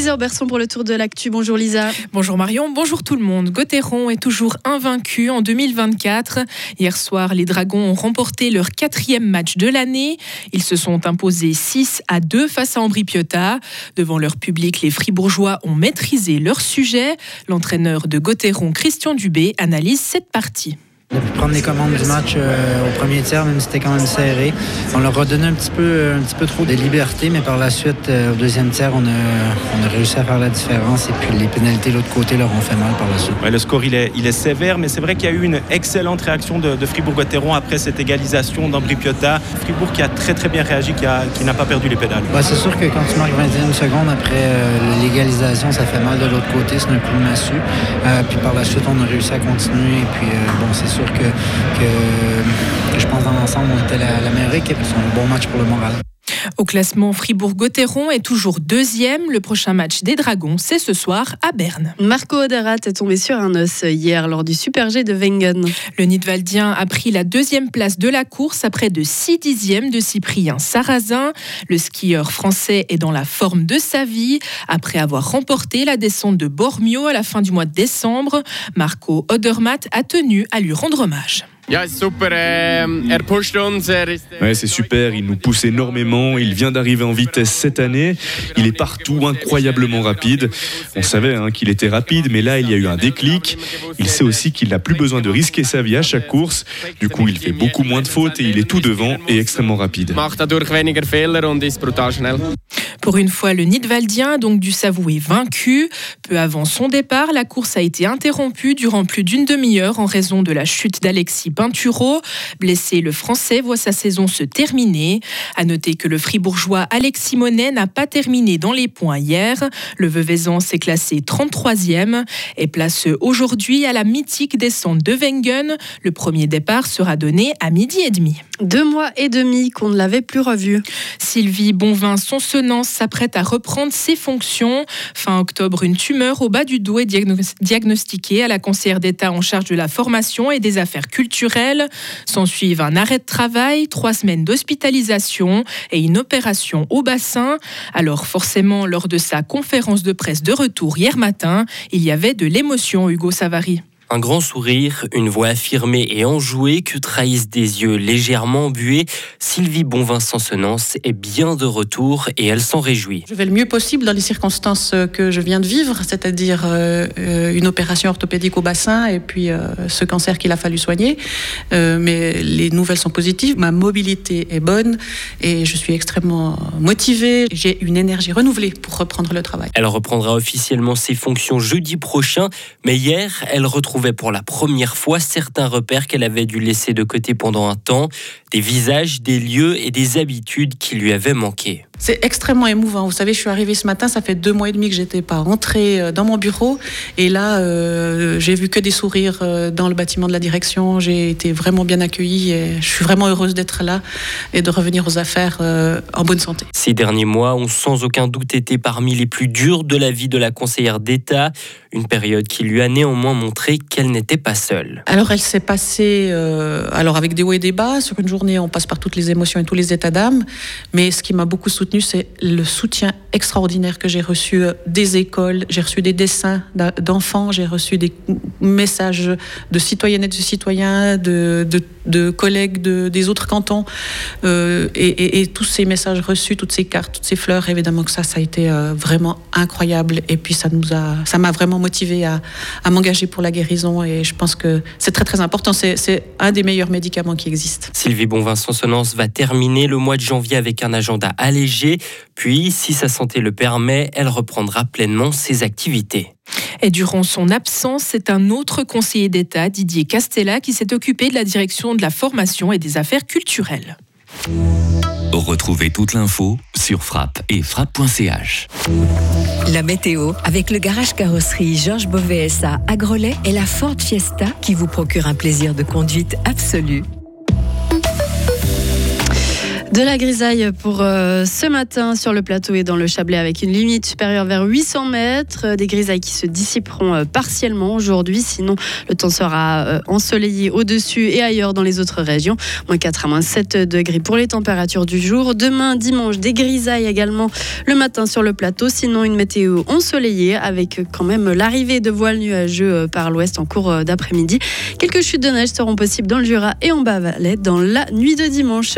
Lisa Auberson pour le tour de l'actu. Bonjour Lisa. Bonjour Marion, bonjour tout le monde. Gauthieron est toujours invaincu en 2024. Hier soir, les Dragons ont remporté leur quatrième match de l'année. Ils se sont imposés 6 à 2 face à Ambri Piotta. Devant leur public, les Fribourgeois ont maîtrisé leur sujet. L'entraîneur de Gauthieron, Christian Dubé, analyse cette partie. Prendre les commandes du match euh, au premier tiers, même si c'était quand même serré, on leur a donné un petit peu, un petit peu trop de liberté, mais par la suite, euh, au deuxième tiers, on a, on a réussi à faire la différence et puis les pénalités de l'autre côté leur ont fait mal par la suite. Ouais, le score il est, il est sévère, mais c'est vrai qu'il y a eu une excellente réaction de, de Fribourg-Gotteron après cette égalisation d'Ambri Piotta. Fribourg qui a très très bien réagi, qui, a, qui n'a pas perdu les pédales. Bah, c'est sûr que quand tu marques 21 secondes après euh, l'égalisation, ça fait mal de l'autre côté, c'est un coup de massue. puis par la suite, on a réussi à continuer et puis bon, c'est sûr que, je pense dans l'ensemble, on était la, la meilleure équipe. C'est un bon match pour le moral. Au classement, Fribourg-Gotteron est toujours deuxième. Le prochain match des Dragons, c'est ce soir à Berne. Marco Oderat est tombé sur un os hier lors du Super G de Wengen. Le Nidwaldien a pris la deuxième place de la course après de 6 dixièmes de Cyprien Sarrazin. Le skieur français est dans la forme de sa vie. Après avoir remporté la descente de Bormio à la fin du mois de décembre, Marco Odermatt a tenu à lui rendre hommage. Ouais, c'est super, il nous pousse énormément, il vient d'arriver en vitesse cette année, il est partout incroyablement rapide. On savait hein, qu'il était rapide, mais là il y a eu un déclic. Il sait aussi qu'il n'a plus besoin de risquer sa vie à chaque course. Du coup, il fait beaucoup moins de fautes et il est tout devant et extrêmement rapide. Pour une fois, le Nidwaldien a donc dû s'avouer vaincu. Peu avant son départ, la course a été interrompue durant plus d'une demi-heure en raison de la chute d'Alexis Blessé, le Français voit sa saison se terminer. À noter que le Fribourgeois Alexis Monet n'a pas terminé dans les points hier. Le Veuvezan s'est classé 33e et place aujourd'hui à la mythique descente de Wengen. Le premier départ sera donné à midi et demi. Deux mois et demi qu'on ne l'avait plus revu. Sylvie Bonvin-Sonsonance s'apprête à reprendre ses fonctions. Fin octobre, une tumeur au bas du dos est diagnostiquée à la conseillère d'État en charge de la formation et des affaires culturelles. S'en suivent un arrêt de travail, trois semaines d'hospitalisation et une opération au bassin. Alors forcément, lors de sa conférence de presse de retour hier matin, il y avait de l'émotion, Hugo Savary. Un grand sourire, une voix affirmée et enjouée que trahissent des yeux légèrement embués. Sylvie Bonvin-Sensonance est bien de retour et elle s'en réjouit. Je vais le mieux possible dans les circonstances que je viens de vivre, c'est-à-dire euh, une opération orthopédique au bassin et puis euh, ce cancer qu'il a fallu soigner. Euh, mais les nouvelles sont positives, ma mobilité est bonne et je suis extrêmement motivée. J'ai une énergie renouvelée pour reprendre le travail. Elle reprendra officiellement ses fonctions jeudi prochain, mais hier, elle retrouve pour la première fois certains repères qu'elle avait dû laisser de côté pendant un temps, des visages, des lieux et des habitudes qui lui avaient manqué. C'est extrêmement émouvant. Vous savez, je suis arrivée ce matin, ça fait deux mois et demi que j'étais pas rentrée euh, dans mon bureau. Et là, euh, j'ai vu que des sourires euh, dans le bâtiment de la direction. J'ai été vraiment bien accueillie et je suis vraiment heureuse d'être là et de revenir aux affaires en bonne santé. Ces derniers mois ont sans aucun doute été parmi les plus durs de la vie de la conseillère d'État. Une période qui lui a néanmoins montré qu'elle n'était pas seule. Alors, elle s'est passée alors avec des hauts et des bas. Sur une journée, on passe par toutes les émotions et tous les états d'âme. Mais ce qui m'a beaucoup soutenue, c'est le soutien extraordinaire que j'ai reçu euh, des écoles. J'ai reçu des dessins d'enfants, j'ai reçu des messages de citoyennes et de citoyens, de, collègues de, des autres cantons. Euh, et, tous ces messages reçus, toutes ces cartes, toutes ces fleurs, évidemment que ça, ça a été euh, vraiment incroyable. Et puis ça nous a, ça m'a vraiment motivé à, m'engager pour la guérison. Et je pense que c'est très très important. C'est un des meilleurs médicaments qui existent. Sylvie Bonvin-Sonsonance va terminer le mois de janvier avec un agenda allégé puis, si sa santé le permet, elle reprendra pleinement ses activités. Et durant son absence, c'est un autre conseiller d'État, Didier Castella, qui s'est occupé de la direction de la formation et des affaires culturelles. Retrouvez toute l'info sur frappe et frappe.ch. La météo avec le garage carrosserie Georges Beauvais à Grelais et la Ford Fiesta qui vous procure un plaisir de conduite absolu. De la grisaille pour euh, ce matin sur le plateau et dans le Chablais avec une limite supérieure vers 800 mètres. Euh, des grisailles qui se dissiperont euh, partiellement aujourd'hui. Sinon, le temps sera ensoleillé au-dessus et ailleurs dans les autres régions. Moins 4 à moins 7 degrés pour les températures du jour. Demain, dimanche, des grisailles également le matin sur le plateau. Sinon, une météo ensoleillée avec quand même l'arrivée de voiles nuageux par l'ouest en cours d'après-midi. Quelques chutes de neige seront possibles dans le Jura et en Bas-Valais dans la nuit de dimanche.